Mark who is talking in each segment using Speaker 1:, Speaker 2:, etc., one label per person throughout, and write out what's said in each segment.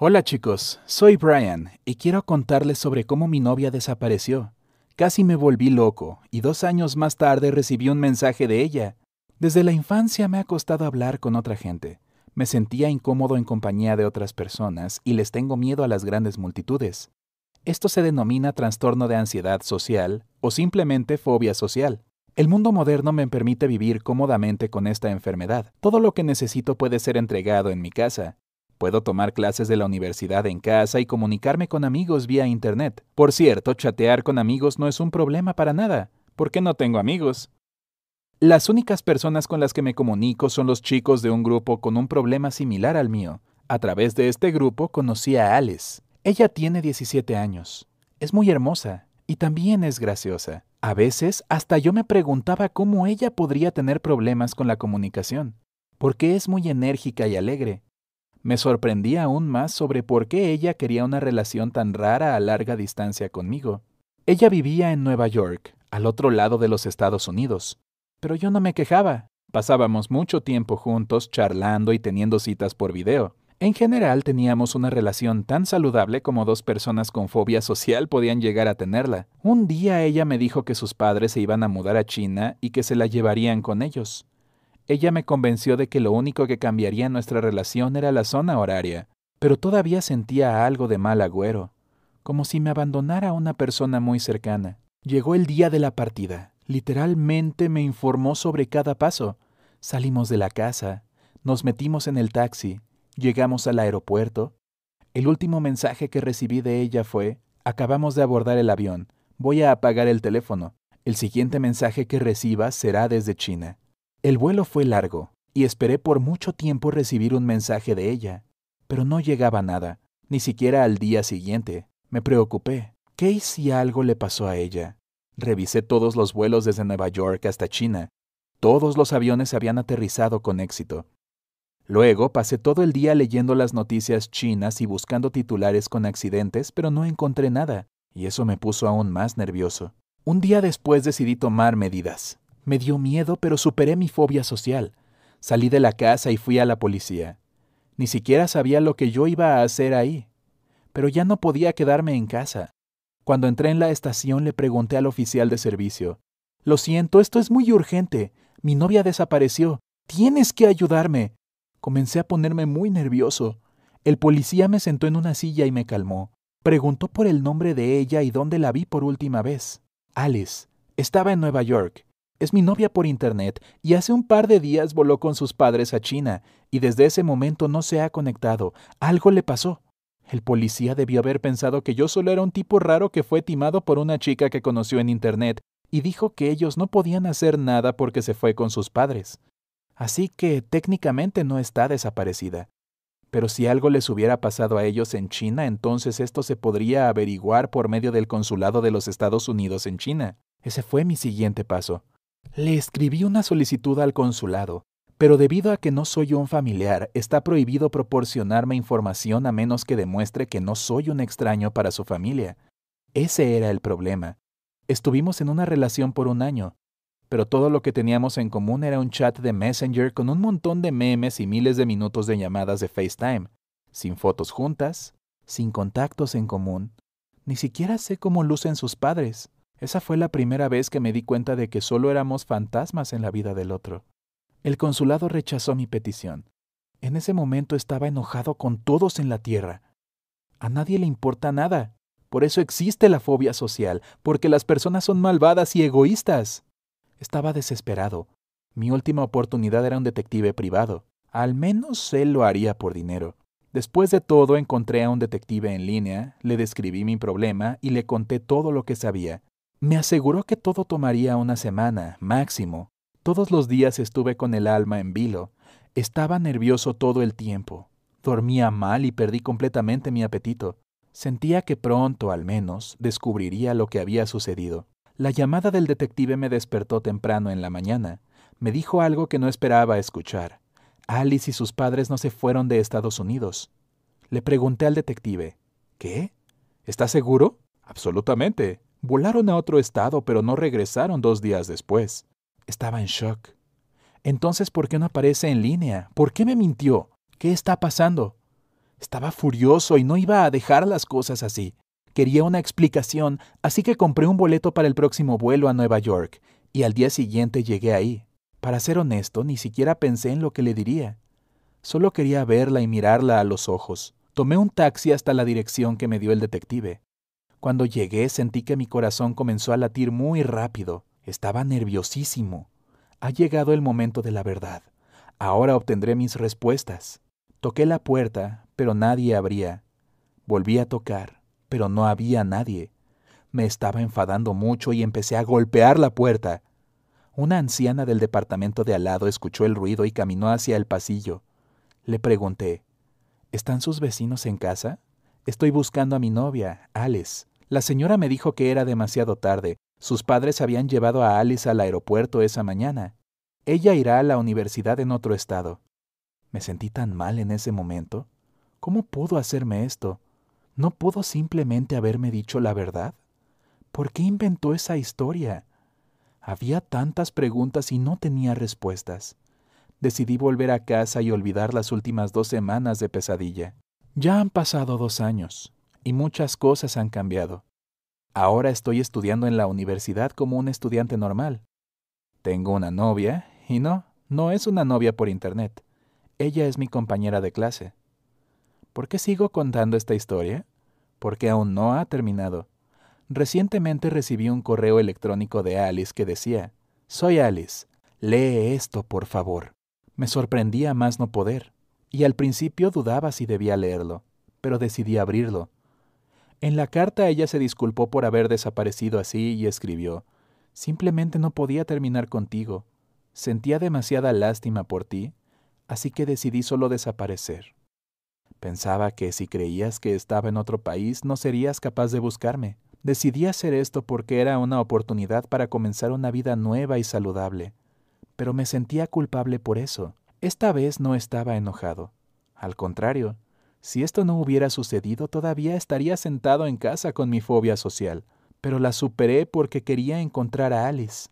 Speaker 1: Hola chicos, soy Brian y quiero contarles sobre cómo mi novia desapareció. Casi me volví loco y dos años más tarde recibí un mensaje de ella. Desde la infancia me ha costado hablar con otra gente. Me sentía incómodo en compañía de otras personas y les tengo miedo a las grandes multitudes. Esto se denomina trastorno de ansiedad social o simplemente fobia social. El mundo moderno me permite vivir cómodamente con esta enfermedad. Todo lo que necesito puede ser entregado en mi casa. Puedo tomar clases de la universidad en casa y comunicarme con amigos vía Internet. Por cierto, chatear con amigos no es un problema para nada, porque no tengo amigos. Las únicas personas con las que me comunico son los chicos de un grupo con un problema similar al mío. A través de este grupo conocí a Alice. Ella tiene 17 años. Es muy hermosa y también es graciosa. A veces hasta yo me preguntaba cómo ella podría tener problemas con la comunicación, porque es muy enérgica y alegre. Me sorprendía aún más sobre por qué ella quería una relación tan rara a larga distancia conmigo. Ella vivía en Nueva York, al otro lado de los Estados Unidos, pero yo no me quejaba. Pasábamos mucho tiempo juntos charlando y teniendo citas por video. En general teníamos una relación tan saludable como dos personas con fobia social podían llegar a tenerla. Un día ella me dijo que sus padres se iban a mudar a China y que se la llevarían con ellos. Ella me convenció de que lo único que cambiaría nuestra relación era la zona horaria, pero todavía sentía algo de mal agüero, como si me abandonara una persona muy cercana. Llegó el día de la partida. Literalmente me informó sobre cada paso. Salimos de la casa, nos metimos en el taxi, Llegamos al aeropuerto. El último mensaje que recibí de ella fue, acabamos de abordar el avión, voy a apagar el teléfono. El siguiente mensaje que reciba será desde China. El vuelo fue largo, y esperé por mucho tiempo recibir un mensaje de ella, pero no llegaba nada, ni siquiera al día siguiente. Me preocupé. ¿Qué si algo le pasó a ella? Revisé todos los vuelos desde Nueva York hasta China. Todos los aviones habían aterrizado con éxito. Luego pasé todo el día leyendo las noticias chinas y buscando titulares con accidentes, pero no encontré nada, y eso me puso aún más nervioso. Un día después decidí tomar medidas. Me dio miedo, pero superé mi fobia social. Salí de la casa y fui a la policía. Ni siquiera sabía lo que yo iba a hacer ahí. Pero ya no podía quedarme en casa. Cuando entré en la estación le pregunté al oficial de servicio. Lo siento, esto es muy urgente. Mi novia desapareció. Tienes que ayudarme. Comencé a ponerme muy nervioso. El policía me sentó en una silla y me calmó. Preguntó por el nombre de ella y dónde la vi por última vez. Alice. Estaba en Nueva York. Es mi novia por Internet y hace un par de días voló con sus padres a China y desde ese momento no se ha conectado. Algo le pasó. El policía debió haber pensado que yo solo era un tipo raro que fue timado por una chica que conoció en Internet y dijo que ellos no podían hacer nada porque se fue con sus padres así que técnicamente no está desaparecida. Pero si algo les hubiera pasado a ellos en China, entonces esto se podría averiguar por medio del consulado de los Estados Unidos en China. Ese fue mi siguiente paso. Le escribí una solicitud al consulado, pero debido a que no soy un familiar, está prohibido proporcionarme información a menos que demuestre que no soy un extraño para su familia. Ese era el problema. Estuvimos en una relación por un año, pero todo lo que teníamos en común era un chat de Messenger con un montón de memes y miles de minutos de llamadas de FaceTime, sin fotos juntas, sin contactos en común. Ni siquiera sé cómo lucen sus padres. Esa fue la primera vez que me di cuenta de que solo éramos fantasmas en la vida del otro. El consulado rechazó mi petición. En ese momento estaba enojado con todos en la Tierra. A nadie le importa nada. Por eso existe la fobia social, porque las personas son malvadas y egoístas. Estaba desesperado. Mi última oportunidad era un detective privado. Al menos él lo haría por dinero. Después de todo encontré a un detective en línea, le describí mi problema y le conté todo lo que sabía. Me aseguró que todo tomaría una semana, máximo. Todos los días estuve con el alma en vilo. Estaba nervioso todo el tiempo. Dormía mal y perdí completamente mi apetito. Sentía que pronto, al menos, descubriría lo que había sucedido. La llamada del detective me despertó temprano en la mañana. Me dijo algo que no esperaba escuchar. Alice y sus padres no se fueron de Estados Unidos. Le pregunté al detective, ¿Qué? ¿Estás seguro? Absolutamente. Volaron a otro estado, pero no regresaron dos días después. Estaba en shock. Entonces, ¿por qué no aparece en línea? ¿Por qué me mintió? ¿Qué está pasando? Estaba furioso y no iba a dejar las cosas así. Quería una explicación, así que compré un boleto para el próximo vuelo a Nueva York, y al día siguiente llegué ahí. Para ser honesto, ni siquiera pensé en lo que le diría. Solo quería verla y mirarla a los ojos. Tomé un taxi hasta la dirección que me dio el detective. Cuando llegué sentí que mi corazón comenzó a latir muy rápido. Estaba nerviosísimo. Ha llegado el momento de la verdad. Ahora obtendré mis respuestas. Toqué la puerta, pero nadie abría. Volví a tocar, pero no había nadie. Me estaba enfadando mucho y empecé a golpear la puerta. Una anciana del departamento de al lado escuchó el ruido y caminó hacia el pasillo. Le pregunté, ¿Están sus vecinos en casa? Estoy buscando a mi novia, Alice. La señora me dijo que era demasiado tarde. Sus padres habían llevado a Alice al aeropuerto esa mañana. Ella irá a la universidad en otro estado. Me sentí tan mal en ese momento. ¿Cómo pudo hacerme esto? ¿No pudo simplemente haberme dicho la verdad? ¿Por qué inventó esa historia? Había tantas preguntas y no tenía respuestas. Decidí volver a casa y olvidar las últimas dos semanas de pesadilla. Ya han pasado dos años y muchas cosas han cambiado. Ahora estoy estudiando en la universidad como un estudiante normal. Tengo una novia y no, no es una novia por internet. Ella es mi compañera de clase. ¿Por qué sigo contando esta historia? Porque aún no ha terminado. Recientemente recibí un correo electrónico de Alice que decía, Soy Alice, lee esto, por favor. Me sorprendía más no poder, y al principio dudaba si debía leerlo, pero decidí abrirlo. En la carta ella se disculpó por haber desaparecido así y escribió, Simplemente no podía terminar contigo. Sentía demasiada lástima por ti, así que decidí solo desaparecer. Pensaba que si creías que estaba en otro país no serías capaz de buscarme. Decidí hacer esto porque era una oportunidad para comenzar una vida nueva y saludable. Pero me sentía culpable por eso. Esta vez no estaba enojado. Al contrario, si esto no hubiera sucedido todavía estaría sentado en casa con mi fobia social. Pero la superé porque quería encontrar a Alice.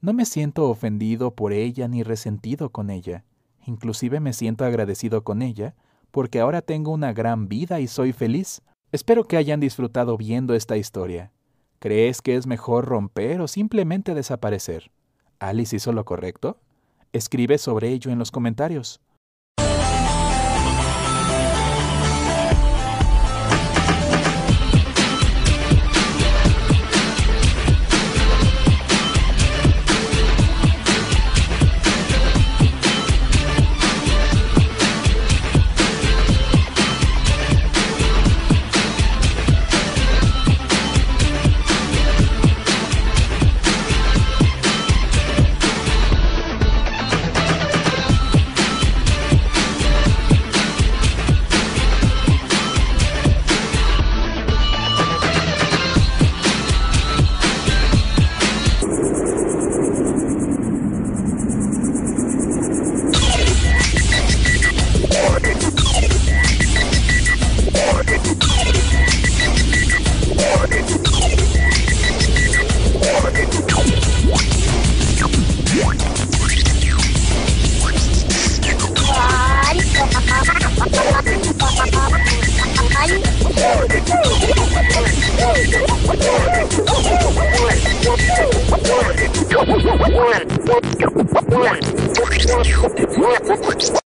Speaker 1: No me siento ofendido por ella ni resentido con ella. Inclusive me siento agradecido con ella porque ahora tengo una gran vida y soy feliz. Espero que hayan disfrutado viendo esta historia. ¿Crees que es mejor romper o simplemente desaparecer? ¿Alice hizo lo correcto? Escribe sobre ello en los comentarios. ごめんなさい。